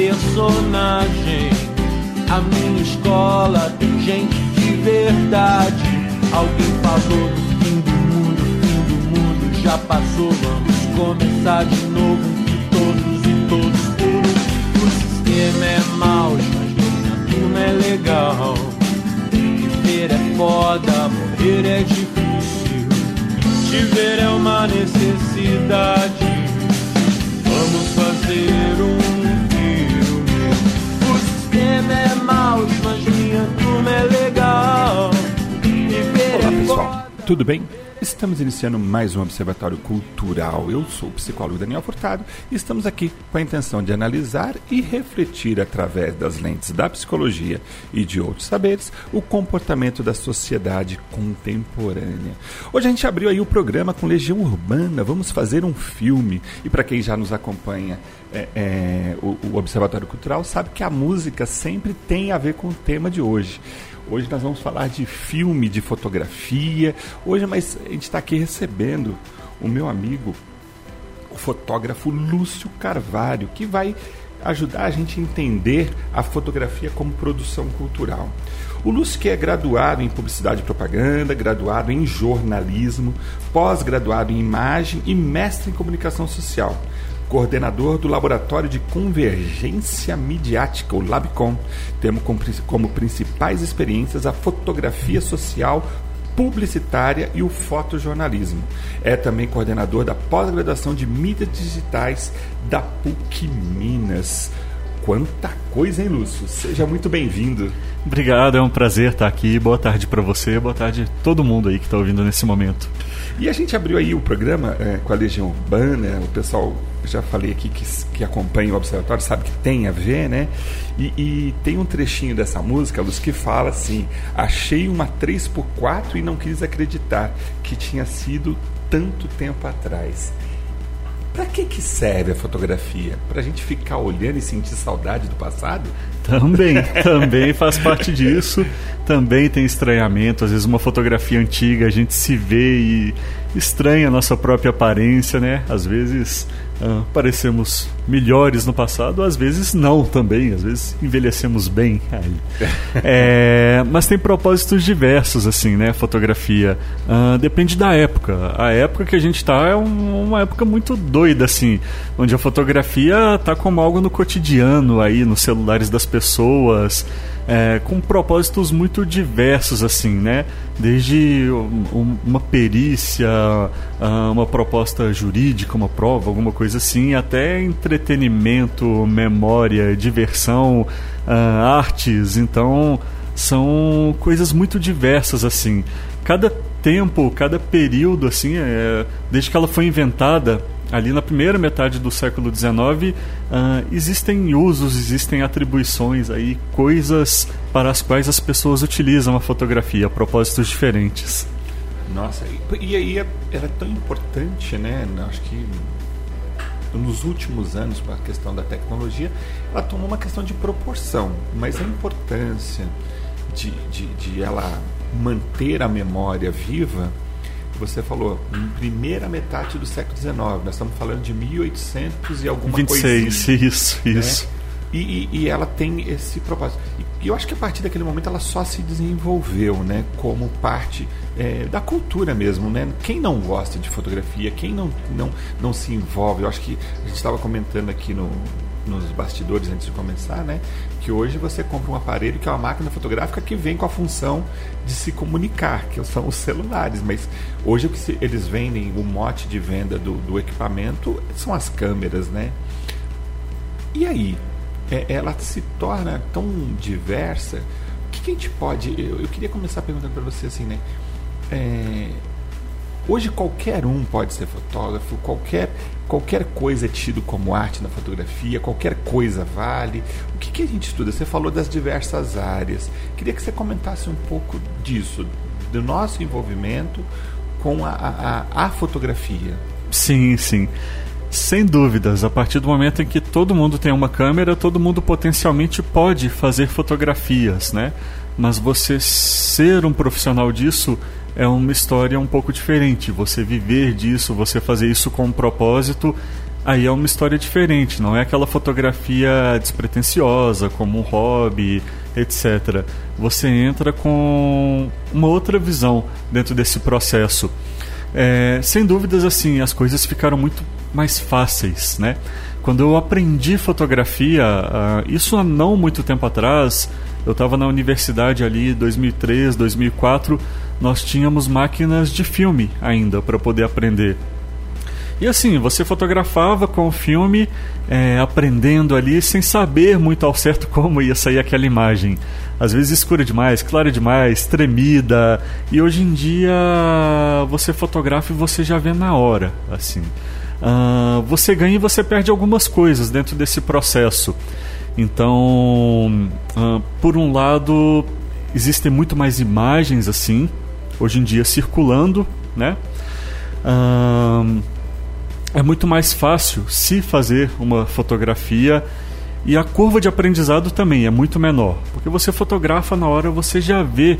personagem. A minha escola tem gente de verdade. Alguém falou do fim do mundo, fim do mundo já passou. Vamos começar de novo, que todos e todos um. O sistema é mau, mas minha turma é legal. Viver é foda, morrer é difícil. Te ver é uma necessidade. É mas minha turma é legal. Olá é pessoal, foda. tudo bem? Estamos iniciando mais um Observatório Cultural. Eu sou o psicólogo Daniel Furtado e estamos aqui com a intenção de analisar e refletir através das lentes da psicologia e de outros saberes o comportamento da sociedade contemporânea. Hoje a gente abriu aí o programa com Legião Urbana, vamos fazer um filme. E para quem já nos acompanha é, é, o, o Observatório Cultural sabe que a música sempre tem a ver com o tema de hoje. Hoje nós vamos falar de filme, de fotografia. Hoje, mas a gente está aqui recebendo o meu amigo, o fotógrafo Lúcio Carvalho, que vai ajudar a gente a entender a fotografia como produção cultural. O Lúcio que é graduado em publicidade e propaganda, graduado em jornalismo, pós-graduado em imagem e mestre em comunicação social coordenador do Laboratório de Convergência Midiática, o LabCom. Temos como, principais experiências a fotografia social publicitária e o fotojornalismo. É também coordenador da pós-graduação de mídias digitais da PUC Minas. Quanta coisa, hein, Lúcio? Seja muito bem-vindo. Obrigado, é um prazer estar aqui. Boa tarde para você, boa tarde a todo mundo aí que está ouvindo nesse momento. E a gente abriu aí o programa é, com a Legião Urbana, o pessoal, já falei aqui que, que acompanha o Observatório, sabe que tem a ver, né? E, e tem um trechinho dessa música, Luz, que fala assim: Achei uma 3x4 e não quis acreditar que tinha sido tanto tempo atrás. Para que, que serve a fotografia? Para a gente ficar olhando e sentir saudade do passado? Também, também faz parte disso. Também tem estranhamento. Às vezes, uma fotografia antiga, a gente se vê e estranha a nossa própria aparência, né? Às vezes ah, parecemos melhores no passado, às vezes não também. Às vezes envelhecemos bem. É, mas tem propósitos diversos, assim, né? Fotografia. Ah, depende da época. A época que a gente está é um- uma época muito doida, assim, onde a fotografia está como algo no cotidiano aí, nos celulares das pessoas, é, com propósitos muito diversos, assim, né? Desde um- um- uma perícia, ah, uma proposta jurídica, uma prova, alguma coisa assim, até entretenimento, memória, diversão, ah, artes. Então, são coisas muito diversas, assim. Cada tempo, cada período, assim, é, desde que ela foi inventada, ali na primeira metade do século XIX, ah, existem usos, existem atribuições aí, coisas para as quais as pessoas utilizam a fotografia, a propósitos diferentes. Nossa, e, e aí é- era tão importante, né? Acho que nos últimos anos, com a questão da tecnologia, ela tomou uma questão de proporção, mas a importância de, de, de ela manter a memória viva, você falou, em primeira metade do século XIX, nós estamos falando de 1800 e alguma 26, coisinha isso, isso. e, e- e ela tem esse propósito. E, e eu acho que a partir daquele momento ela só se desenvolveu, né, como parte é, da cultura mesmo, né? Quem não gosta de fotografia, quem não não, não se envolve, eu acho que a gente estava comentando aqui no nos bastidores antes de começar, né? Que hoje você compra um aparelho que é uma máquina fotográfica que vem com a função de se comunicar, que são os celulares. Mas hoje o que eles vendem, o mote de venda do, do equipamento são as câmeras, né? E aí, é, ela se torna tão diversa. O que, que a gente pode. Eu, eu queria começar perguntando para você assim, né? É, hoje qualquer um pode ser fotógrafo, qualquer, qualquer coisa é tido como arte na fotografia, qualquer coisa vale. O que, que a gente estuda? Você falou das diversas áreas. Queria que você comentasse um pouco disso, do nosso envolvimento com a, a, a- fotografia. Sim, sim. Sem dúvidas, a partir do momento em que todo mundo tem uma câmera, todo mundo potencialmente pode fazer fotografias, né? Mas você ser um profissional disso é uma história um pouco diferente. Você viver disso, você fazer isso com um propósito, aí é uma história diferente, não é aquela fotografia despretensiosa, como um hobby, etc. Você entra com uma outra visão dentro desse processo. É, sem dúvidas, assim, as coisas ficaram muito mais fáceis, né? Quando eu aprendi fotografia, uh, isso há não muito tempo atrás, eu estava na universidade ali, 2003, 2004, nós tínhamos máquinas de filme ainda para poder aprender. E assim, você fotografava com o filme, é, aprendendo ali, sem saber muito ao certo como ia sair aquela imagem. Às vezes escura demais, clara demais, tremida. E hoje em dia você fotografa e você já vê na hora, assim. Uh, você ganha e você perde algumas coisas dentro desse processo. Então, uh, por um lado, existem muito mais imagens assim, hoje em dia circulando, né? Uh, é muito mais fácil se fazer uma fotografia e a curva de aprendizado também é muito menor, porque você fotografa na hora, você já vê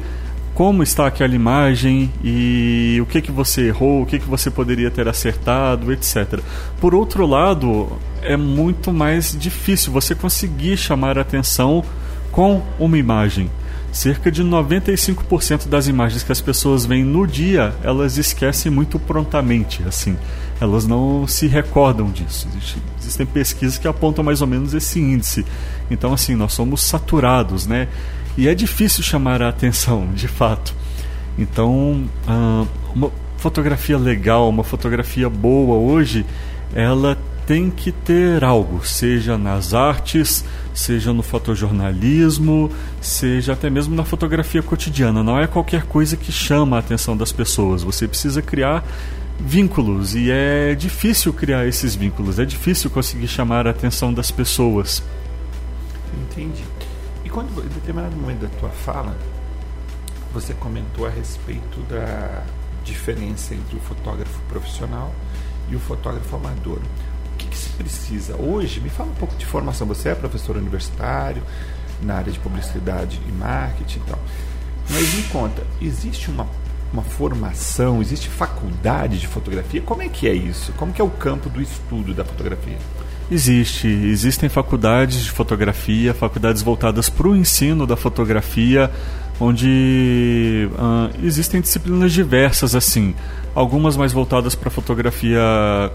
como está aquela imagem e o que que você errou, o que que você poderia ter acertado, etc. Por outro lado, é muito mais difícil você conseguir chamar a atenção com uma imagem. Cerca de 95% das imagens que as pessoas veem no dia, elas esquecem muito prontamente, assim. Elas não se recordam disso. Existem pesquisas que apontam mais ou menos esse índice. Então, assim, nós somos saturados, né? E é difícil chamar a atenção, de fato. Então, ah, uma fotografia legal, uma fotografia boa hoje, ela tem que ter algo, seja nas artes, seja no fotojornalismo, seja até mesmo na fotografia cotidiana. Não é qualquer coisa que chama a atenção das pessoas. Você precisa criar vínculos e é difícil criar esses vínculos, é difícil conseguir chamar a atenção das pessoas. Entendi. E quando, em determinado momento da tua fala, você comentou a respeito da diferença entre o fotógrafo profissional e o fotógrafo amador que, que se precisa? Hoje, me fala um pouco de formação. Você é professor universitário na área de publicidade e marketing e tal. Mas me conta, existe uma, uma formação, existe faculdade de fotografia? Como é que é isso? Como que é o campo do estudo da fotografia? Existe, existem faculdades de fotografia, faculdades voltadas para o ensino da fotografia, onde uh, existem disciplinas diversas assim, algumas mais voltadas para fotografia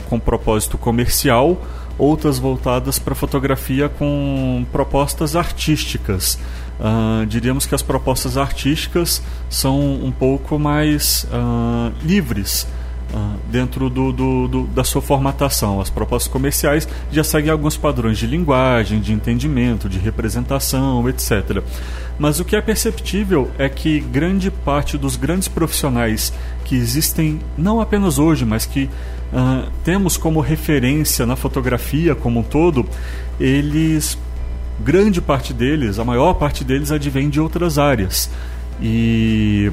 com propósito comercial, outras voltadas para fotografia com propostas artísticas. Uh, diríamos que as propostas artísticas são um pouco mais uh, livres dentro do, do, do, da sua formatação. As propostas comerciais já seguem alguns padrões de linguagem, de entendimento, de representação, etc. Mas o que é perceptível é que grande parte dos grandes profissionais que existem, não apenas hoje, mas que uh, temos como referência na fotografia como um todo, eles, grande parte deles, a maior parte deles advém de outras áreas. E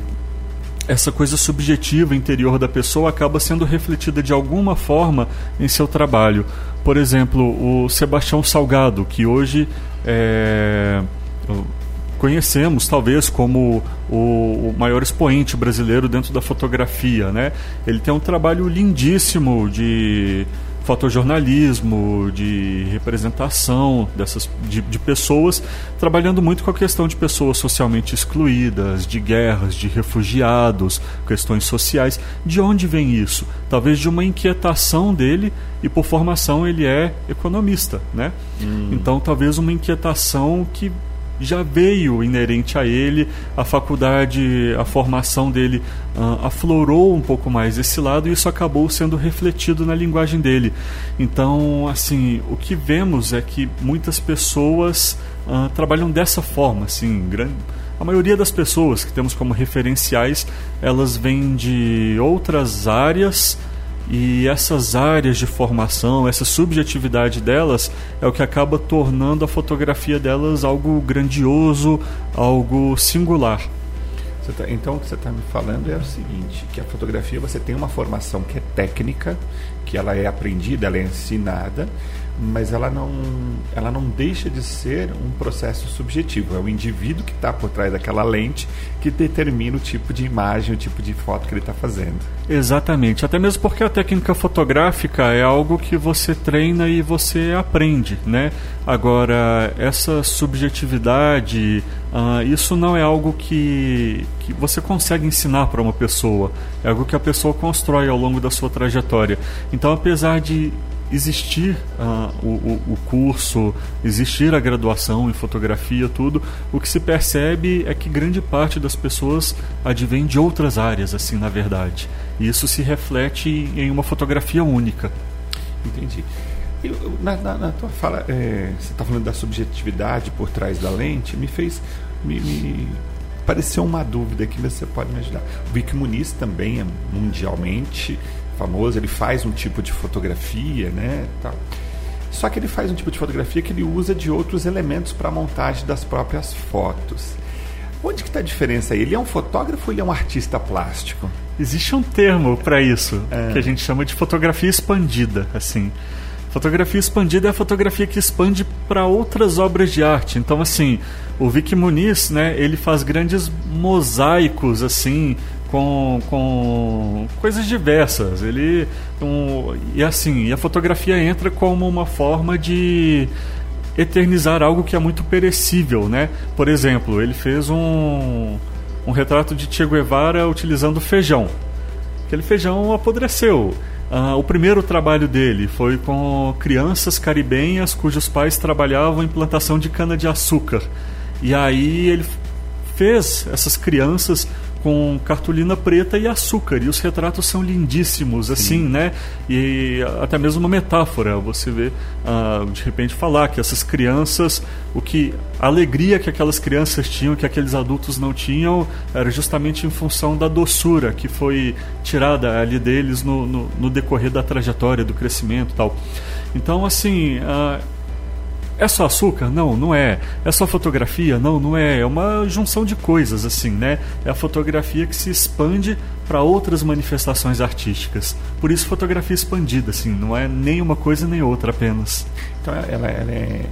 essa coisa subjetiva interior da pessoa acaba sendo refletida de alguma forma em seu trabalho. Por exemplo, o Sebastião Salgado, que hoje é, conhecemos talvez como o, o, maior expoente brasileiro dentro da fotografia. Né? Ele tem um trabalho lindíssimo de fotojornalismo, de representação dessas de, de, pessoas, trabalhando muito com a questão de pessoas socialmente excluídas, de guerras, de refugiados, questões sociais. De onde vem isso? Talvez de uma inquietação dele e por formação ele é economista, né? Hum. Então talvez uma inquietação que já veio inerente a ele, a faculdade, a formação dele uh, aflorou um pouco mais esse lado e isso acabou sendo refletido na linguagem dele. Então, assim, o que vemos é que muitas pessoas uh, trabalham dessa forma, assim, grande a maioria das pessoas que temos como referenciais, elas vêm de outras áreas e essas áreas de formação, essa subjetividade delas é o que acaba tornando a fotografia delas algo grandioso, algo singular. Tá, então o que você está me falando é o seguinte, que a fotografia você tem uma formação que é técnica, que ela é aprendida, ela é ensinada, mas ela não, ela não deixa de ser um processo subjetivo. É o indivíduo que está por trás daquela lente que determina o tipo de imagem, o tipo de foto que ele está fazendo. Exatamente. Até mesmo porque a técnica fotográfica é algo que você treina e você aprende, né? Agora, essa subjetividade, uh, isso não é algo que, que você consegue ensinar para uma pessoa. É algo que a pessoa constrói ao longo da sua trajetória. Então, apesar de existir uh, o, o, curso, existir a graduação em fotografia, tudo, o que se percebe é que grande parte das pessoas advém de outras áreas, assim, na verdade. E isso se reflete em uma fotografia única. Entendi. Eu, na, na, na, tua fala, é, você está falando da subjetividade por trás da lente, me fez. Me, me pareceu uma dúvida mas você pode me ajudar. O Vic Muniz também é mundialmente famoso, ele faz um tipo de fotografia, né? Tal. Só que ele faz um tipo de fotografia que ele usa de outros elementos para a montagem das próprias fotos. Onde que está a diferença aí? Ele é um fotógrafo ou ele é um artista plástico? Existe um termo para isso, é. que a gente chama de fotografia expandida, assim. Fotografia expandida é a fotografia que expande para outras obras de arte. Então, assim, o Vic Muniz, né, ele faz grandes mosaicos, assim, com, com coisas diversas. Ele um, e assim, e a fotografia entra como uma forma de eternizar algo que é muito perecível, né? Por exemplo, ele fez um, um retrato de Che Guevara utilizando feijão. Aquele feijão apodreceu. Uh, o primeiro trabalho dele foi com crianças caribenhas cujos pais trabalhavam em plantação de cana-de-açúcar. E aí ele fez essas crianças com cartolina preta e açúcar. E os retratos são lindíssimos, assim, Sim. né? E até mesmo uma metáfora, você vê, uh, de repente, falar que essas crianças, o que a alegria que aquelas crianças tinham, que aqueles adultos não tinham, era justamente em função da doçura que foi tirada ali deles no, no, no decorrer da trajetória, do crescimento tal. Então, assim, uh, é só açúcar? Não, não é. É só fotografia? Não, não é. É uma junção de coisas, assim, né? É a fotografia que se expande para outras manifestações artísticas. Por isso, fotografia expandida, assim, não é nem uma coisa nem outra apenas. Então, ela, ela é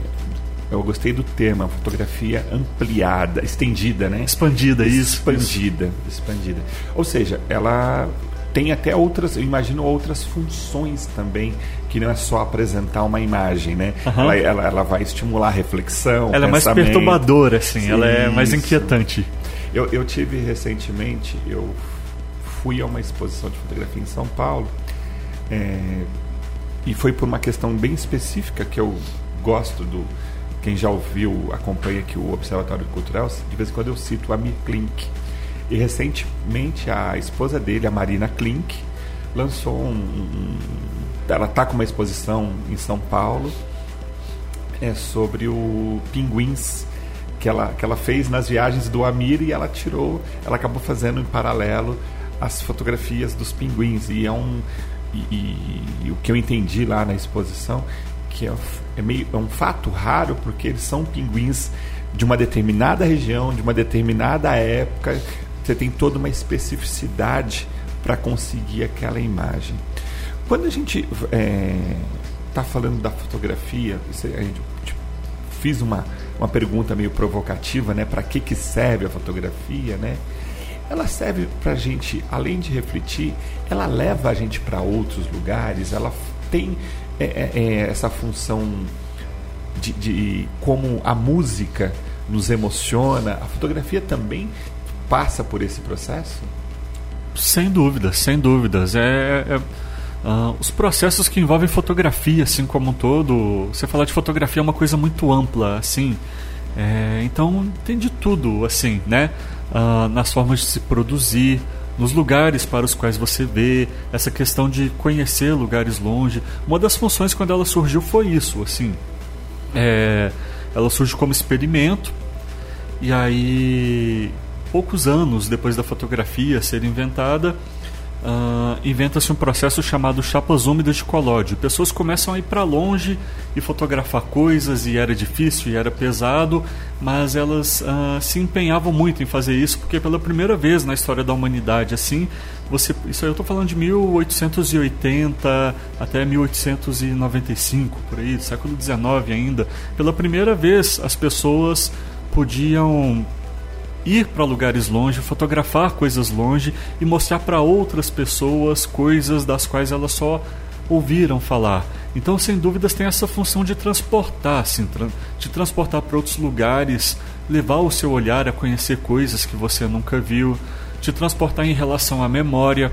eu gostei do tema, fotografia ampliada, estendida, né? Expandida, isso. Expandida, expandida. Ou seja, ela tem até outras, eu imagino outras funções também, que não é só apresentar uma imagem, né? Uhum. Ela, ela, ela, vai estimular a reflexão. Ela é mais perturbadora, assim, Sim, ela é mais inquietante. Eu, eu tive recentemente, eu fui a uma exposição de fotografia em São Paulo, é, e foi por uma questão bem específica que eu gosto do. Quem já ouviu, acompanha aqui o Observatório Cultural, de vez em quando eu cito a Mir Klink e recentemente a esposa dele, a Marina Klink, lançou um, ela está com uma exposição em São Paulo é sobre o pinguins que ela, que ela fez nas viagens do Amir e ela tirou, ela acabou fazendo em paralelo as fotografias dos pinguins. E é um e, e, e o que eu entendi lá na exposição que é, é, meio, é um fato raro porque eles são pinguins de uma determinada região, de uma determinada época, você tem toda uma especificidade para conseguir aquela imagem. Quando a gente está é, falando da fotografia, a gente tipo, fiz uma, uma pergunta meio provocativa, né? Para que, que serve a fotografia, né? Ela serve para a gente, além de refletir, ela leva a gente para outros lugares, ela tem é, é, é, essa função de, de como a música nos emociona, a fotografia também passa por esse processo? Sem dúvidas, sem dúvidas. É, é uh, os processos que envolvem fotografia, assim como um todo. Você falar de fotografia é uma coisa muito ampla, assim. É, então tem de tudo, assim, né? Uh, nas formas de se produzir, nos lugares para os quais você vê, essa questão de conhecer lugares longe. Uma das funções quando ela surgiu foi isso, assim. É, ela surge como experimento e aí poucos anos depois da fotografia ser inventada, uh, inventa-se um processo chamado chapas úmidas de colóide. Pessoas começam a ir para longe e fotografar coisas, e era difícil e era pesado, mas elas uh, se empenhavam muito em fazer isso, porque pela primeira vez na história da humanidade, assim, você, isso aí eu estou falando de 1880 até 1895, por aí, século XIX ainda. Pela primeira vez, as pessoas podiam ir para lugares longe, fotografar coisas longe e mostrar para outras pessoas coisas das quais elas só ouviram falar. Então, sem dúvidas, tem essa função de transportar, assim, de transportar para outros lugares, levar o seu olhar a conhecer coisas que você nunca viu, te transportar em relação à memória,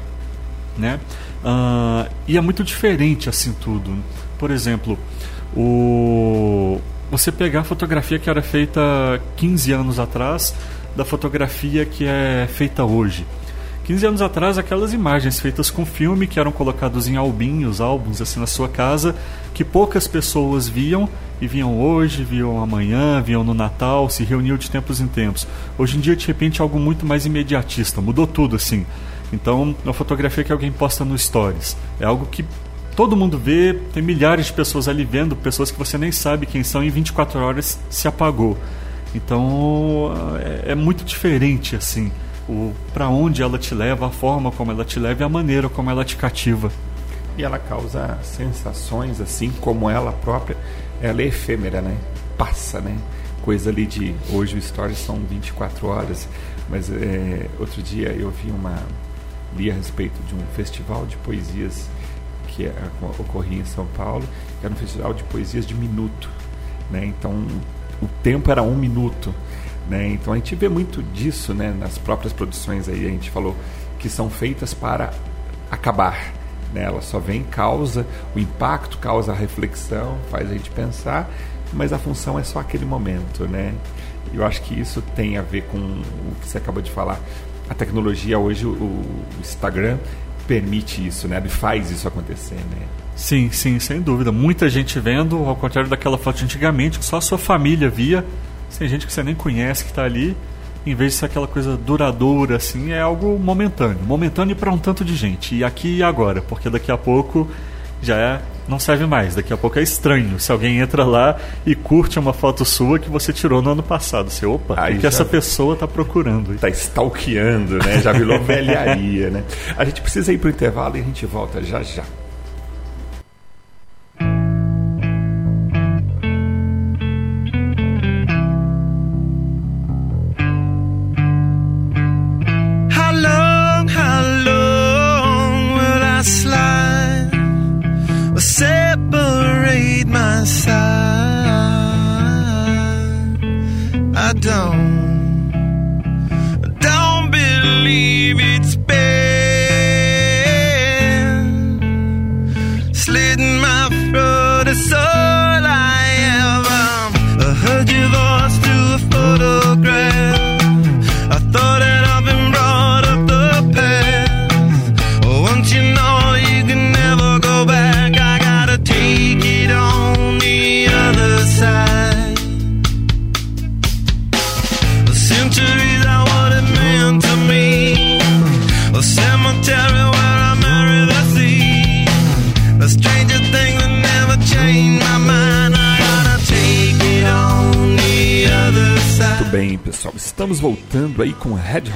né? Uh, e é muito diferente assim tudo. Por exemplo, o você pegar a fotografia que era feita 15 anos atrás da fotografia que é feita hoje. 15 anos atrás, aquelas imagens feitas com filme que eram colocados em albinhos, álbuns assim na sua casa, que poucas pessoas viam e viam hoje, viam amanhã, viam no Natal, se reuniam de tempos em tempos. Hoje em dia, de repente, é algo muito mais imediatista, mudou tudo assim. Então, uma fotografia que alguém posta no Stories é algo que todo mundo vê, tem milhares de pessoas ali vendo, pessoas que você nem sabe quem são, em 24 horas se apagou. Então é, é muito diferente assim, o para onde ela te leva, a forma como ela te leva e a maneira como ela te cativa. E ela causa sensações assim como ela própria, ela é efêmera, né? Passa, né? Coisa ali de hoje o story são 24 horas, mas é, outro dia eu vi uma li a respeito de um festival de poesias que é, ocorria em São Paulo, que era um festival de poesias de minuto, né? Então o tempo era um minuto. Né? Então a gente vê muito disso né? nas próprias produções aí, a gente falou que são feitas para acabar. Né? Ela só vem, causa o impacto, causa a reflexão, faz a gente pensar, mas a função é só aquele momento. Né? Eu acho que isso tem a ver com o que você acabou de falar. A tecnologia hoje, o Instagram, permite isso, né? Ele faz isso acontecer, né? Sim, sim, sem dúvida. Muita gente vendo, ao contrário daquela foto de antigamente, que só a sua família via. Tem gente que você nem conhece que está ali. Em vez de ser aquela coisa duradoura, assim, é algo momentâneo. Momentâneo para um tanto de gente. E aqui e agora, porque daqui a pouco já é, não serve mais. Daqui a pouco é estranho se alguém entra lá e curte uma foto sua que você tirou no ano passado. Você, opa, o que essa pessoa está procurando? Está stalkeando, né? Já virou velharia, né? A gente precisa ir para o intervalo e a gente volta já já.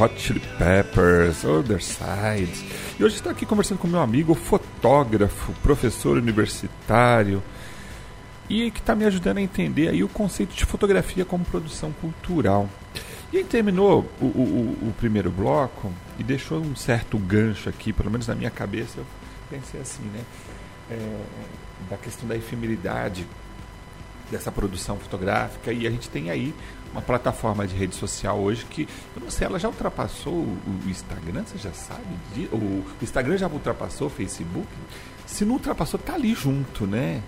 Hot Chili Peppers, Other Side. E hoje estou aqui conversando com meu amigo fotógrafo, professor universitário, e que está me ajudando a entender aí o conceito de fotografia como produção cultural. E aí terminou o, o, o primeiro bloco e deixou um certo gancho aqui, pelo menos na minha cabeça, eu pensei assim, né? É, da questão da efemeridade dessa produção fotográfica e a gente tem aí uma plataforma de rede social hoje que, eu não sei, ela já ultrapassou o, Instagram, você já sabe? O, Instagram já ultrapassou o Facebook? Se não ultrapassou, tá ali junto, né?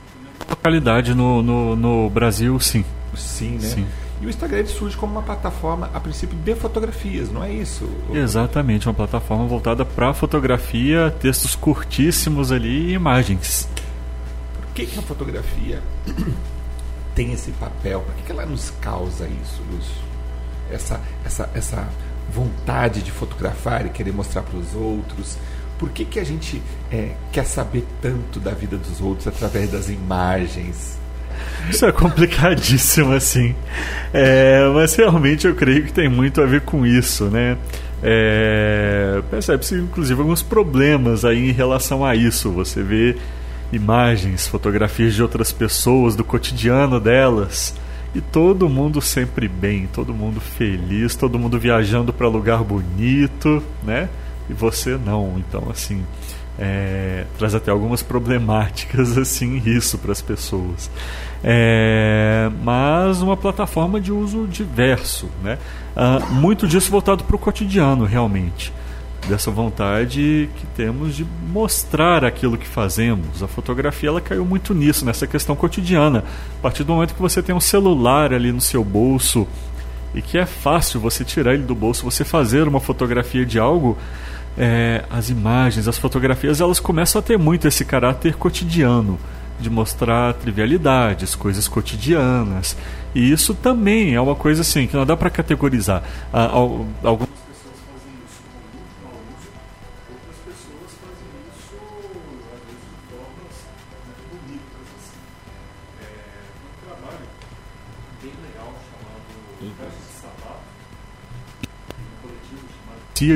Localidade no, no, no Brasil, sim. Sim, né? Sim. E o Instagram surge como uma plataforma, a princípio, de fotografias, não é isso? Exatamente, uma plataforma voltada para fotografia, textos curtíssimos ali e imagens. Por que, que a fotografia tem esse papel? Por que, que ela nos causa isso, Lúcio? Essa, essa, essa vontade de fotografar e querer mostrar para os outros? Por que, que a gente é, quer saber tanto da vida dos outros através das imagens? Isso é complicadíssimo, assim. É, mas realmente eu creio que tem muito a ver com isso, né? É, Percebe-se, inclusive, alguns problemas aí em relação a isso. Você vê imagens, fotografias de outras pessoas, do cotidiano delas. E todo mundo sempre bem, todo mundo feliz, todo mundo viajando para lugar bonito, né? E você não. Então, assim, é, traz até algumas problemáticas assim isso para as pessoas. É, mas uma plataforma de uso diverso, né? Ah, muito disso voltado para o cotidiano, realmente dessa vontade que temos de mostrar aquilo que fazemos. A fotografia ela caiu muito nisso, nessa questão cotidiana. A partir do momento que você tem um celular ali no seu bolso e que é fácil você tirar ele do bolso, você fazer uma fotografia de algo, é, as imagens, as fotografias, elas começam a ter muito esse caráter cotidiano de mostrar trivialidades, coisas cotidianas. E isso também é uma coisa assim que não dá para categorizar. Ah,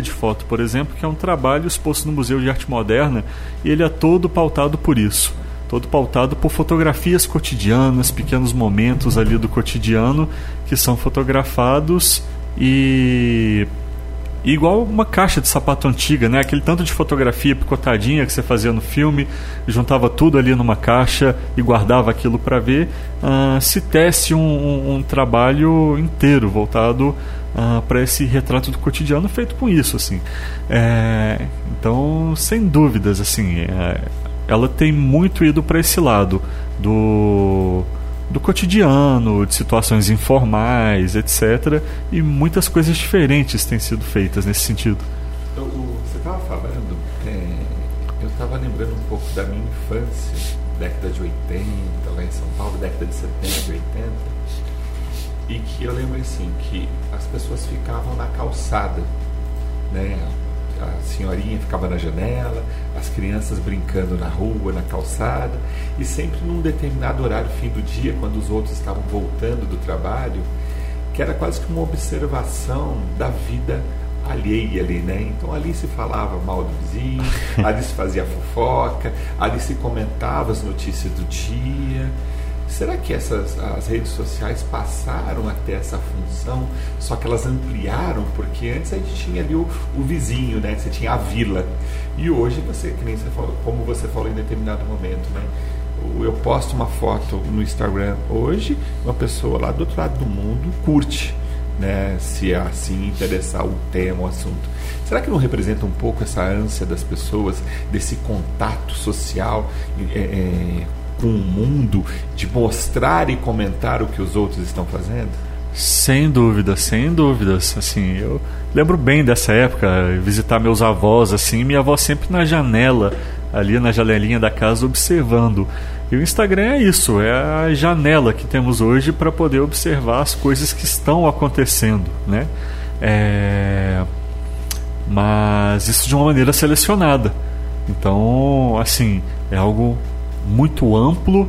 de Foto, por exemplo, que é um trabalho exposto no Museu de Arte Moderna, e ele é todo pautado por isso. Todo pautado por fotografias cotidianas, pequenos momentos ali do cotidiano que são fotografados e igual uma caixa de sapato antiga, né? Aquele tanto de fotografia picotadinha que você fazia no filme, juntava tudo ali numa caixa e guardava aquilo para ver. Uh, se teste um, um, um, trabalho inteiro voltado uh, ah, para esse retrato do cotidiano feito com isso, assim. É, então, sem dúvidas, assim, é, ela tem muito ido para esse lado do do cotidiano, de situações informais, etc. E muitas coisas diferentes têm sido feitas nesse sentido. Eu, você estava falando, é, eu estava lembrando um pouco da minha infância, década de 80, lá em São Paulo, década de 70, de 80, e que eu lembro assim, que as pessoas ficavam na calçada, né? A senhorinha ficava na janela, as crianças brincando na rua, na calçada, e sempre num determinado horário, fim do dia, quando os outros estavam voltando do trabalho, que era quase que uma observação da vida alheia ali, né? Então ali se falava mal do vizinho, ali se fazia fofoca, ali se comentava as notícias do dia. Será que essas as redes sociais passaram a ter essa função, só que elas ampliaram? Porque antes a gente tinha ali o, o vizinho, né? Você tinha a vila. E hoje você, que nem você falou, como você falou em determinado momento, né? Eu posto uma foto no Instagram hoje, uma pessoa lá do outro lado do mundo curte, né? Se assim interessar o tema, o assunto. Será que não representa um pouco essa ânsia das pessoas, desse contato social? É, é, com o mundo, de mostrar e comentar o que os outros estão fazendo? Sem dúvida, sem dúvidas. Assim, eu lembro bem dessa época, visitar meus avós, assim, minha avó sempre na janela, ali na janelinha da casa, observando. E o Instagram é isso, é a janela que temos hoje para poder observar as coisas que estão acontecendo, né? É... Mas isso de uma maneira selecionada. Então, assim, é algo muito amplo.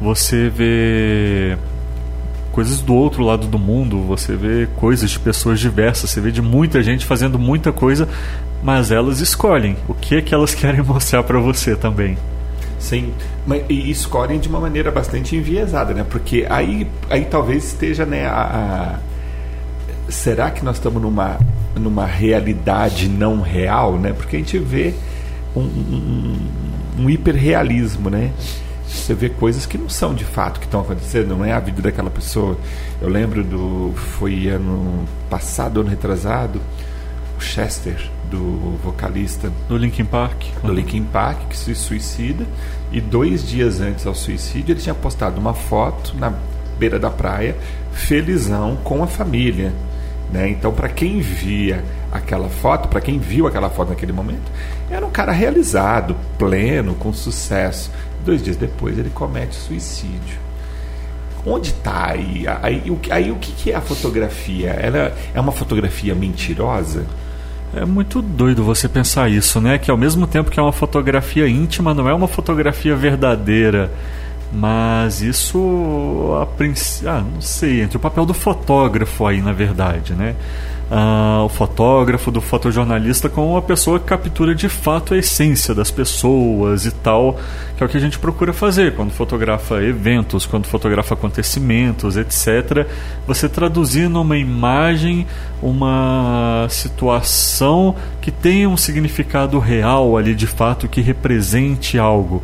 Você vê coisas do outro lado do mundo, você vê coisas de pessoas diversas, você vê de muita gente fazendo muita coisa, mas elas escolhem o que é que elas querem mostrar para você também. Sim, mas, e escolhem de uma maneira bastante enviesada, né? Porque aí, aí talvez esteja, né, a, a será que nós estamos numa, numa realidade não real, né? Porque a gente vê um, um, um hiperrealismo, né? Você vê coisas que não são de fato que estão acontecendo, não é a vida daquela pessoa. Eu lembro do. Foi ano passado, ano retrasado, o Chester, do vocalista. Do Linkin Park. Do Linkin Park, que se suicida. E dois dias antes ao suicídio, ele tinha postado uma foto na beira da praia, felizão com a família. Né? Então, para quem via aquela foto, para quem viu aquela foto naquele momento, era um cara realizado, pleno, com sucesso. Dois dias depois, ele comete suicídio. Onde está aí? Aí, aí, aí o que é a fotografia? Ela é uma fotografia mentirosa? É muito doido você pensar isso, né? Que ao mesmo tempo que é uma fotografia íntima, não é uma fotografia verdadeira. Mas isso, a princípio, ah, não sei, entre o papel do fotógrafo aí, na verdade, né? Ah, o fotógrafo, do fotojornalista, com uma pessoa que captura de fato a essência das pessoas e tal, que é o que a gente procura fazer quando fotografa eventos, quando fotografa acontecimentos, etc. Você traduzir numa imagem uma situação que tenha um significado real ali de fato, que represente algo.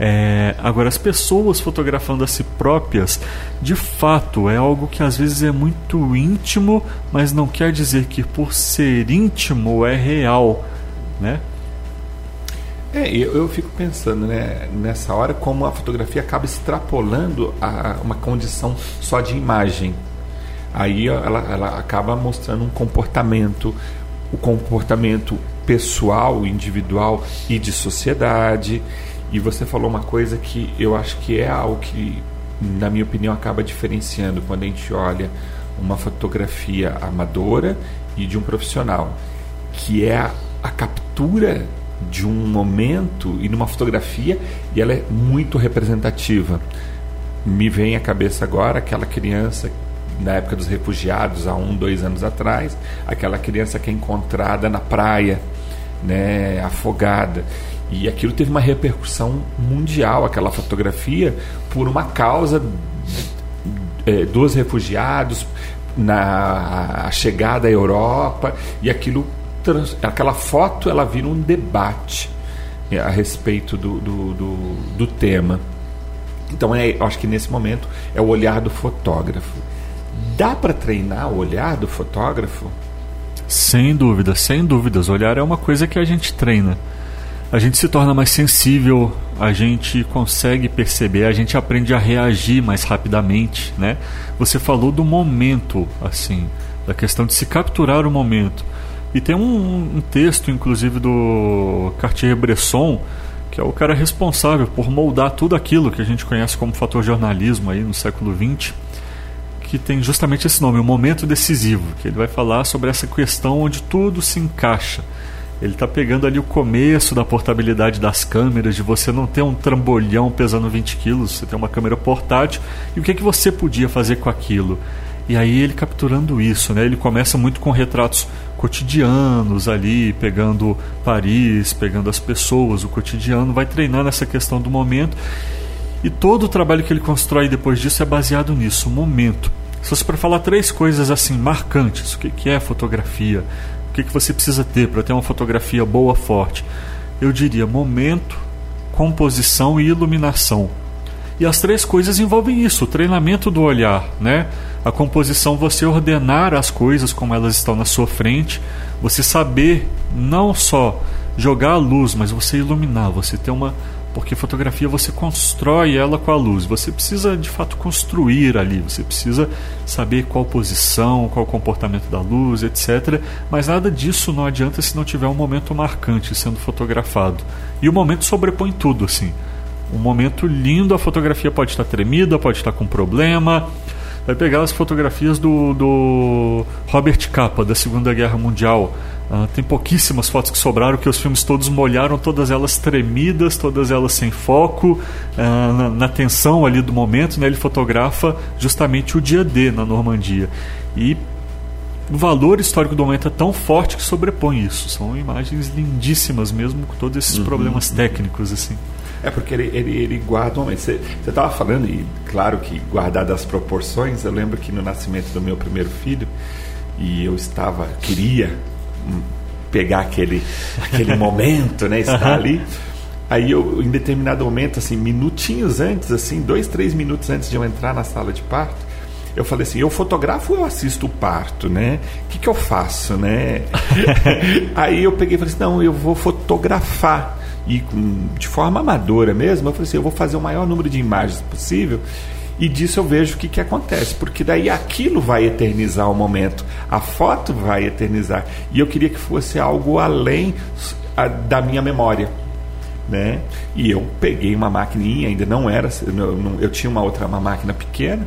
É, agora, as pessoas fotografando a si próprias, de fato, é algo que às vezes é muito íntimo, mas não quer dizer que por ser íntimo é real, né? É, eu, eu fico pensando né, nessa hora como a fotografia acaba extrapolando a, uma condição só de imagem. Aí ela, ela acaba mostrando um comportamento, o comportamento pessoal, individual e de sociedade. E você falou uma coisa que eu acho que é algo que, na minha opinião, acaba diferenciando quando a gente olha uma fotografia amadora e de um profissional, que é a, a captura de um momento e numa fotografia e ela é muito representativa. Me vem à cabeça agora aquela criança na época dos refugiados, há um, dois anos atrás, aquela criança que é encontrada na praia, né, afogada. E aquilo teve uma repercussão mundial, aquela fotografia, por uma causa é, dos refugiados, na chegada à Europa, e aquilo, aquela foto ela vira um debate é, a respeito do, do, do, do tema. Então, é, acho que nesse momento é o olhar do fotógrafo. Dá para treinar o olhar do fotógrafo? Sem dúvida, sem dúvidas. Olhar é uma coisa que a gente treina a gente se torna mais sensível, a gente consegue perceber, a gente aprende a reagir mais rapidamente, né? Você falou do momento, assim, da questão de se capturar o momento. E tem um, um texto, inclusive, do Cartier-Bresson, que é o cara responsável por moldar tudo aquilo que a gente conhece como fator jornalismo aí no século XX, que tem justamente esse nome, o momento decisivo, que ele vai falar sobre essa questão onde tudo se encaixa ele está pegando ali o começo da portabilidade das câmeras, de você não ter um trambolhão pesando 20 quilos, você ter uma câmera portátil, e o que, é que você podia fazer com aquilo. E aí ele capturando isso, né? Ele começa muito com retratos cotidianos ali, pegando Paris, pegando as pessoas, o cotidiano, vai treinando essa questão do momento. E todo o trabalho que ele constrói depois disso é baseado nisso, o momento. Se fosse para falar três coisas assim marcantes, o que é fotografia, que, que você precisa ter para ter uma fotografia boa, forte? Eu diria momento, composição e iluminação. E as três coisas envolvem isso, o treinamento do olhar, né? A composição, você ordenar as coisas como elas estão na sua frente, você saber não só jogar a luz, mas você iluminar, você ter uma porque fotografia você constrói ela com a luz. Você precisa de fato construir ali, você precisa saber qual posição, qual comportamento da luz, etc. Mas nada disso não adianta se não tiver um momento marcante sendo fotografado. E o momento sobrepõe tudo, assim. Um momento lindo, a fotografia pode estar tremida, pode estar com problema. Vai pegar as fotografias do, do Robert Capa, da Segunda Guerra Mundial Uh, tem pouquíssimas fotos que sobraram, que os filmes todos molharam, todas elas tremidas, todas elas sem foco, uh, na, na, tensão ali do momento. Né, ele fotografa justamente o dia D na Normandia. E o valor histórico do momento é tão forte que sobrepõe isso. São imagens lindíssimas mesmo, com todos esses uhum, problemas técnicos. assim. É porque ele, ele, ele guarda um momento. Você estava falando, e claro que guardado as proporções, eu lembro que no nascimento do meu primeiro filho, e eu estava, queria pegar aquele, aquele momento, né? Estar ali. Aí eu, em determinado momento, assim, minutinhos antes, assim, dois, três minutos antes de eu entrar na sala de parto, eu falei assim, eu fotografo ou eu assisto o parto, né? O que, que eu faço, né? Aí eu peguei e falei assim, não, eu vou fotografar. E com, de forma amadora mesmo, eu falei assim, eu vou fazer o maior número de imagens possível e disso eu vejo o que, que acontece, porque daí aquilo vai eternizar o momento, a foto vai eternizar. E eu queria que fosse algo além a, da minha memória. Né? E eu peguei uma maquininha, ainda não era, eu, eu tinha uma outra uma máquina pequena,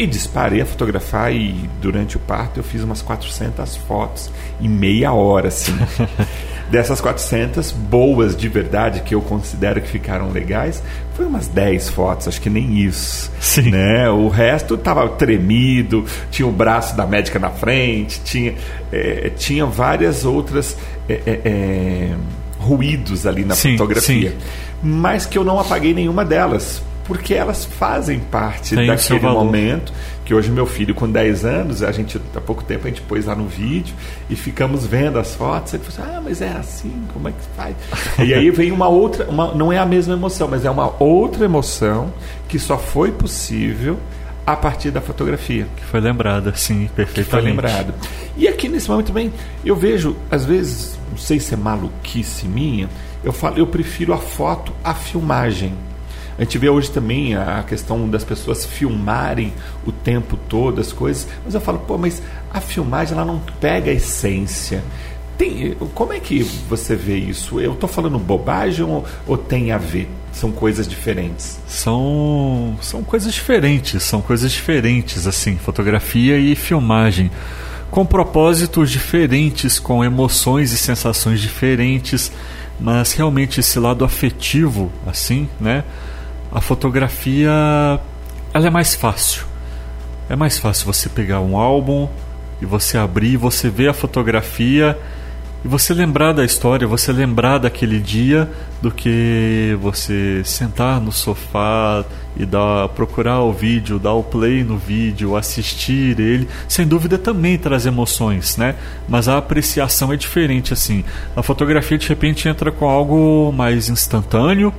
E disparei a fotografar e durante o parto eu fiz umas 400 fotos em meia hora, assim. Dessas 400 boas de verdade, que eu considero que ficaram legais, foi umas 10 fotos, acho que nem isso. Sim. Né? O resto tava tremido, tinha o braço da médica na frente, tinha, é, tinha várias outras é, é, é ruídos ali na sim, fotografia. Sim. Mas que eu não apaguei nenhuma delas, porque elas fazem parte Tem daquele momento que hoje meu filho com 10 anos, a gente há pouco tempo a gente pôs lá no vídeo e ficamos vendo as fotos, ele falou assim, ah, mas é assim, como é que faz? e aí vem uma outra, uma, não é a mesma emoção, mas é uma outra emoção que só foi possível a partir da fotografia. Que foi lembrada, sim, perfeitamente. Que foi lembrado. E aqui nesse momento também, eu vejo, às vezes, não sei se é maluquice minha, eu falo, eu prefiro a foto à filmagem. A gente vê hoje também a questão das pessoas filmarem o tempo todo as coisas, mas eu falo, pô, mas a filmagem ela não pega a essência. Tem, como é que você vê isso? Eu estou falando bobagem ou, ou tem a ver? São coisas diferentes? São, são coisas diferentes, são coisas diferentes, assim, fotografia e filmagem. Com propósitos diferentes, com emoções e sensações diferentes, mas realmente esse lado afetivo, assim, né? A fotografia ela é mais fácil. É mais fácil você pegar um álbum e você abrir, você ver a fotografia e você lembrar da história, você lembrar daquele dia do que você sentar no sofá e dar, procurar o vídeo, dar o play no vídeo, assistir ele, sem dúvida também traz emoções, né? Mas a apreciação é diferente assim. A fotografia de repente entra com algo mais instantâneo,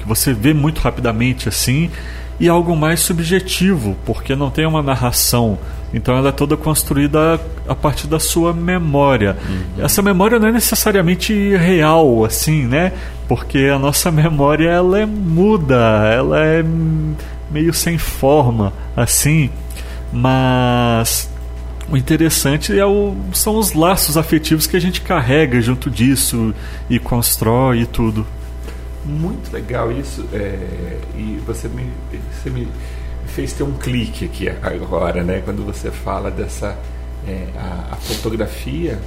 que você vê muito rapidamente assim, e algo mais subjetivo, porque não tem uma narração. Então ela é toda construída a partir da sua memória. Uhum. Essa memória não é necessariamente real, assim, né? Porque a nossa memória ela é muda, ela é meio sem forma, assim. Mas o interessante é o, são os laços afetivos que a gente carrega junto disso e constrói e tudo. Muito legal isso. É, e você me, você me fez ter um clique aqui agora, né? Quando você fala dessa. É, a, a, fotografia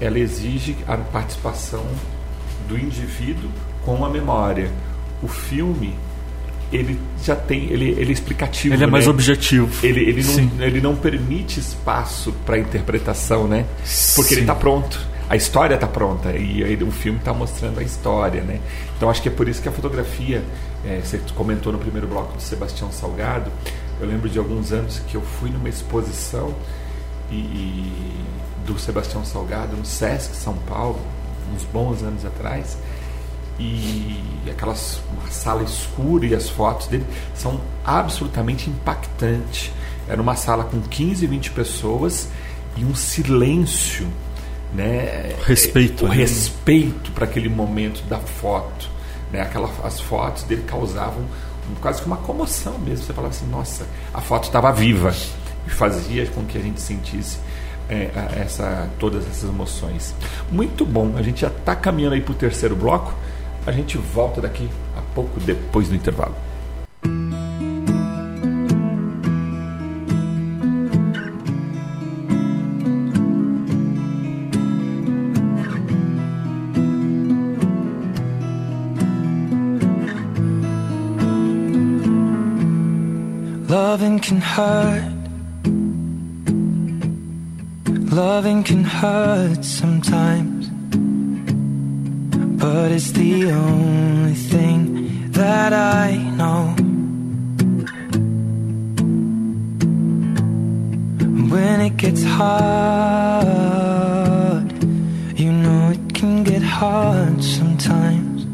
ela exige a participação do indivíduo com a memória. O filme ele já tem ele, ele é explicativo ele é mais né? objetivo ele, ele, não, ele não permite espaço para interpretação né porque Sim. ele está pronto a história está pronta e aí o filme está mostrando a história, né? Então acho que é por isso que a fotografia, é, você comentou no primeiro bloco do Sebastião Salgado, eu lembro de alguns anos que eu fui numa exposição e, e do Sebastião Salgado no Sesc São Paulo, uns bons anos atrás, e aquelas uma sala escura e as fotos dele são absolutamente impactantes. Era uma sala com 15, 20 pessoas e um silêncio né, respeito, o né? respeito para aquele momento da foto, né, aquela, as fotos dele causavam quase que uma comoção mesmo. Você falava assim, nossa, a foto estava viva e fazia com que a gente sentisse é, essa, todas essas emoções. Muito bom, a gente já está caminhando aí para o terceiro bloco. A gente volta daqui a pouco depois do intervalo. Loving can hurt sometimes. But it's the only thing that I know. When it gets hard, you know it can get hard sometimes.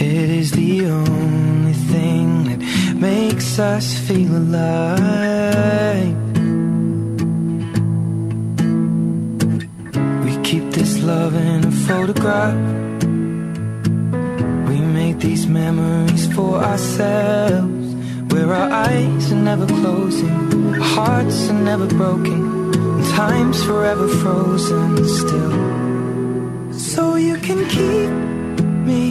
It is the only thing that makes us feel alive. Photograph. We make these memories for ourselves. Where our eyes are never closing, our hearts are never broken, and time's forever frozen still. So you can keep me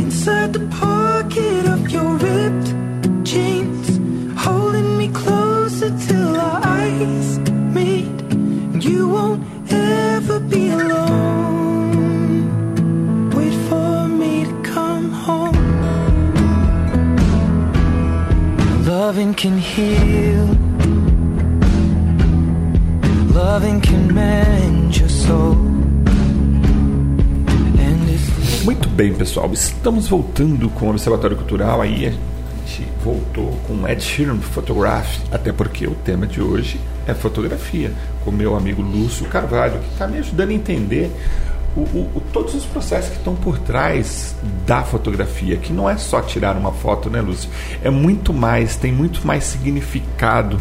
inside the pocket of your ripped can heal. Loving can mend your soul. Muito bem, pessoal. Estamos voltando com o Observatório Cultural. Aí a gente voltou com Ed Sheeran Photograph, até porque o tema de hoje é fotografia, com meu amigo Lúcio Carvalho, que está me ajudando a entender o, o, todos os processos que estão por trás da fotografia, que não é só tirar uma foto, né, Lúcio? É muito mais, tem muito mais significado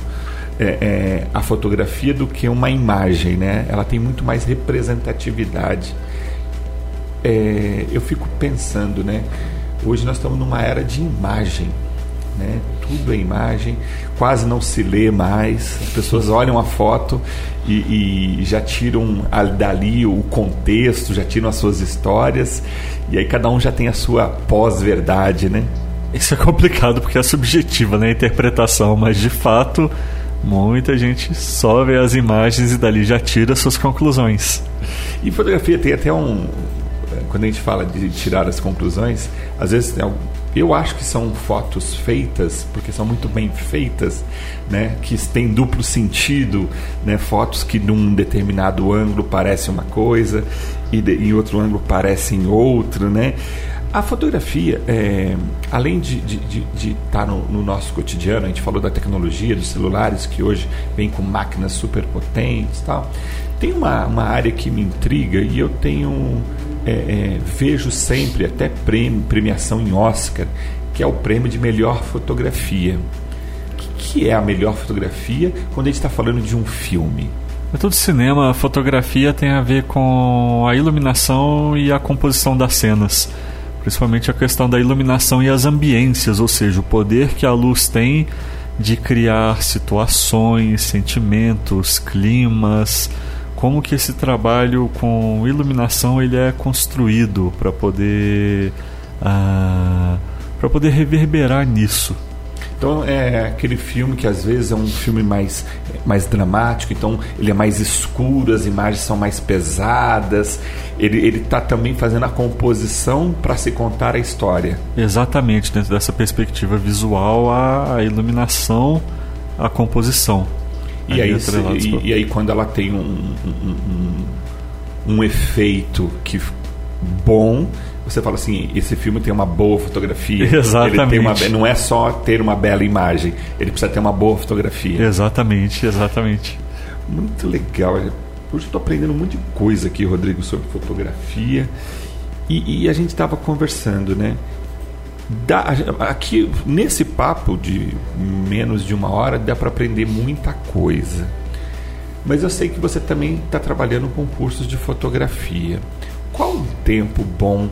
é, é, a fotografia do que uma imagem, né? Ela tem muito mais representatividade. É, eu fico pensando, né? Hoje nós estamos numa era de imagem né? Tudo é imagem, quase não se lê mais. As pessoas olham a foto e, e já tiram dali o contexto, já tiram as suas histórias e aí cada um já tem a sua pós-verdade, né? Isso é complicado porque é subjetiva, né? A interpretação, mas de fato muita gente só vê as imagens e dali já tira suas conclusões. E fotografia tem até um quando a gente fala de tirar as conclusões, às vezes tem eu acho que são fotos feitas, porque são muito bem feitas, né? que têm duplo sentido, né? fotos que num determinado ângulo parecem uma coisa e de, em outro ângulo parecem outra. Né? A fotografia, é, além de estar de, de, tá no, no, nosso cotidiano, a gente falou da tecnologia, dos celulares que hoje vem com máquinas super potentes tal, tem uma, uma área que me intriga e eu tenho é, é, vejo sempre até prêmio, premiação em Oscar, que é o prêmio de melhor fotografia. O que, que é a melhor fotografia quando a gente está falando de um filme? É todo cinema, a fotografia tem a ver com a iluminação e a composição das cenas. Principalmente a questão da iluminação e as ambiências, ou seja, o poder que a luz tem de criar situações, sentimentos, climas, como que esse trabalho com iluminação ele é construído para poder ah, para poder reverberar nisso. Então é aquele filme que às vezes é um filme mais, mais dramático, então ele é mais escuro, as imagens são mais pesadas. Ele está também fazendo a composição para se contar a história. Exatamente, dentro dessa perspectiva visual, a, a iluminação, a composição. E aí, se, e, e, aí quando ela tem um, um, um, um efeito que bom, você fala assim, esse filme tem uma boa fotografia. Exatamente. Ele tem uma, não é só ter uma bela imagem, ele precisa ter uma boa fotografia. Exatamente, exatamente. Muito legal. Hoje estou aprendendo um monte de coisa aqui, Rodrigo, sobre fotografia. E, e a gente estava conversando, né? Dá, aqui nesse papo de menos de uma hora dá para aprender muita coisa. Mas eu sei que você também está trabalhando com cursos de fotografia. Qual o tempo bom?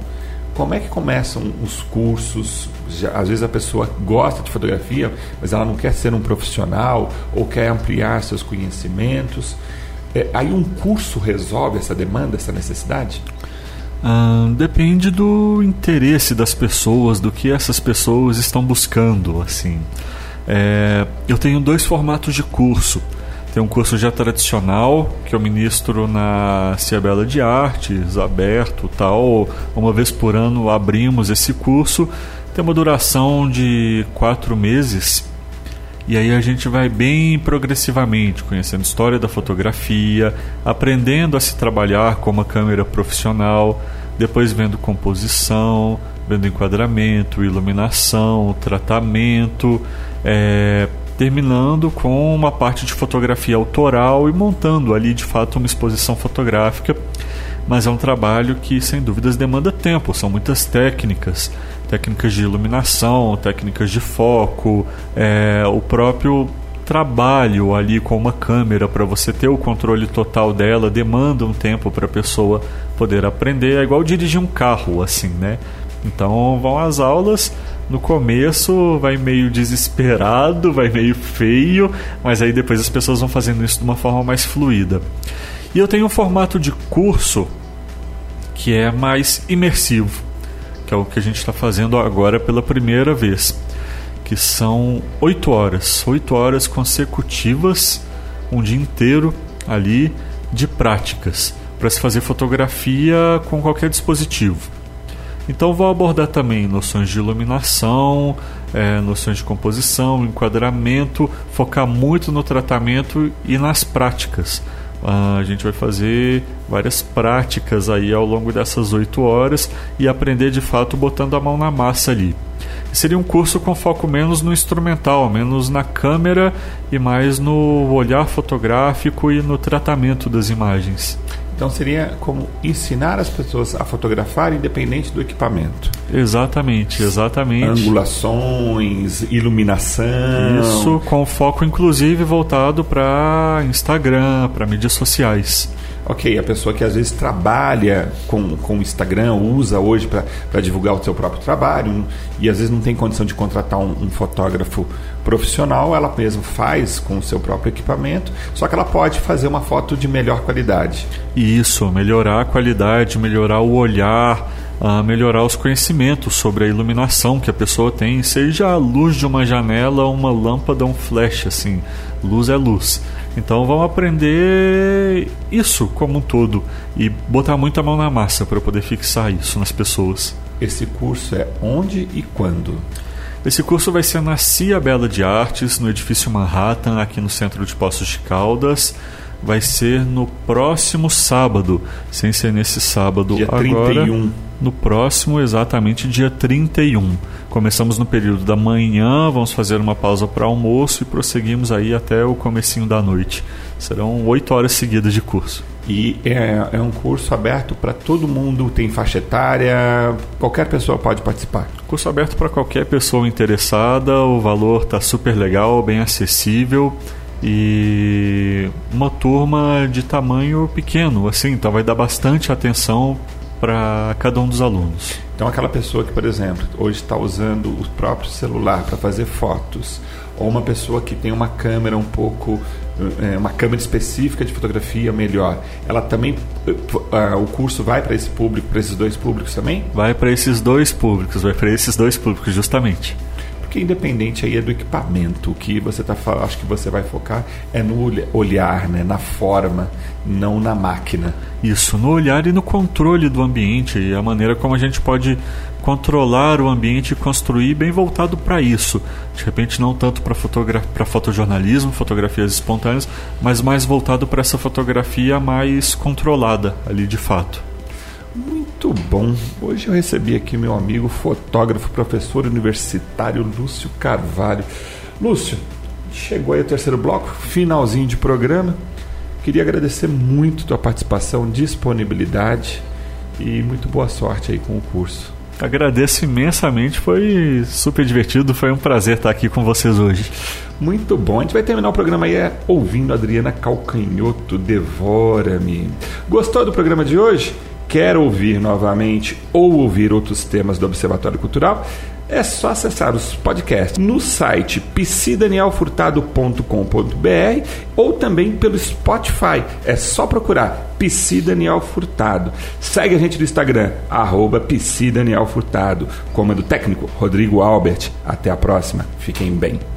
Como é que começam os cursos? Já, às vezes a pessoa gosta de fotografia, mas ela não quer ser um profissional ou quer ampliar seus conhecimentos. É, aí um curso resolve essa demanda, essa necessidade? Depende do interesse das pessoas, do que essas pessoas estão buscando. Assim, é, eu tenho dois formatos de curso. Tem um curso já tradicional que eu ministro na Ciabela de Artes, aberto, tal. Uma vez por ano abrimos esse curso. Tem uma duração de quatro meses. E aí a gente vai bem progressivamente conhecendo história da fotografia, aprendendo a se trabalhar com uma câmera profissional, depois vendo composição, vendo enquadramento, iluminação, tratamento, é, terminando com uma parte de fotografia autoral e montando ali de fato uma exposição fotográfica. Mas é um trabalho que sem dúvidas demanda tempo, são muitas técnicas, técnicas de iluminação, técnicas de foco, é, o próprio trabalho ali com uma câmera para você ter o controle total dela demanda um tempo para a pessoa poder aprender. É igual dirigir um carro, assim, né? Então vão às aulas. No começo vai meio desesperado, vai meio feio, mas aí depois as pessoas vão fazendo isso de uma forma mais fluida. E eu tenho um formato de curso que é mais imersivo, que é o que a gente está fazendo agora pela primeira vez que são oito horas, oito horas consecutivas, um dia inteiro ali de práticas para se fazer fotografia com qualquer dispositivo. Então vou abordar também noções de iluminação, é, noções de composição, enquadramento, focar muito no tratamento e nas práticas. Uh, a gente vai fazer várias práticas aí ao longo dessas oito horas e aprender de fato botando a mão na massa ali. Seria um curso com foco menos no instrumental, menos na câmera e mais no olhar fotográfico e no tratamento das imagens. Então seria como ensinar as pessoas a fotografar independente do equipamento. Exatamente, exatamente. Angulações, iluminação. Isso, com foco inclusive voltado para Instagram, para mídias sociais ok, a pessoa que às vezes trabalha com, com o Instagram, usa hoje para divulgar o seu próprio trabalho e às vezes não tem condição de contratar um, um, fotógrafo profissional, ela mesma faz com o seu próprio equipamento, só que ela pode fazer uma foto de melhor qualidade. Isso, melhorar a qualidade, melhorar o olhar, uh, melhorar os conhecimentos sobre a iluminação que a pessoa tem, seja a luz de uma janela, uma lâmpada, um flash, assim, luz é luz. Então vamos aprender isso como um todo e botar muita mão na massa para poder fixar isso nas pessoas. Esse curso é onde e quando? Esse curso vai ser na Cia Bela de Artes, no edifício Manhattan, aqui no centro de Poços de Caldas. Vai ser no próximo sábado, sem ser nesse sábado Dia agora. 31 no próximo, exatamente dia 31. Começamos no período da manhã, vamos fazer uma pausa para almoço e prosseguimos aí até o comecinho da noite. Serão oito horas seguidas de curso. E é, é um curso aberto para todo mundo, tem faixa etária, qualquer pessoa pode participar. Curso aberto para qualquer pessoa interessada, o valor está super legal, bem acessível e uma turma de tamanho pequeno, assim, então vai dar bastante atenção para cada um dos alunos. Então, aquela pessoa que, por exemplo, hoje está usando o próprio celular para fazer fotos, ou uma pessoa que tem uma câmera um pouco, é, uma câmera específica de fotografia melhor, ela também, uh, o curso vai para esse público, para esses dois públicos também? Vai para esses dois públicos, vai para esses dois públicos, justamente porque independente aí é do equipamento, o que você está falando, acho que você vai focar é no olhar, né, na forma, não na máquina. Isso, no olhar e no controle do ambiente e a maneira como a gente pode controlar o ambiente e construir bem voltado para isso. De repente não tanto para fotogra fotojornalismo, fotografias espontâneas, mas mais voltado para essa fotografia mais controlada ali de fato. Muito bom. Hoje eu recebi aqui meu amigo fotógrafo, professor universitário Lúcio Carvalho. Lúcio, chegou aí o terceiro bloco, finalzinho de programa. Queria agradecer muito tua participação, disponibilidade e muito boa sorte aí com o curso. Agradeço imensamente, foi super divertido, foi um prazer estar aqui com vocês hoje. Muito bom, a gente vai terminar o programa aí é, ouvindo a Adriana Calcanhoto, Devora-me. Gostou do programa de hoje? Quer ouvir novamente ou ouvir outros temas do Observatório Cultural, é só acessar os podcasts no site psidanielfurtado.com.br ou também pelo Spotify. É só procurar Psi Furtado. Segue a gente no Instagram, arroba Furtado. Comando técnico, Rodrigo Albert. Até a próxima. Fiquem bem.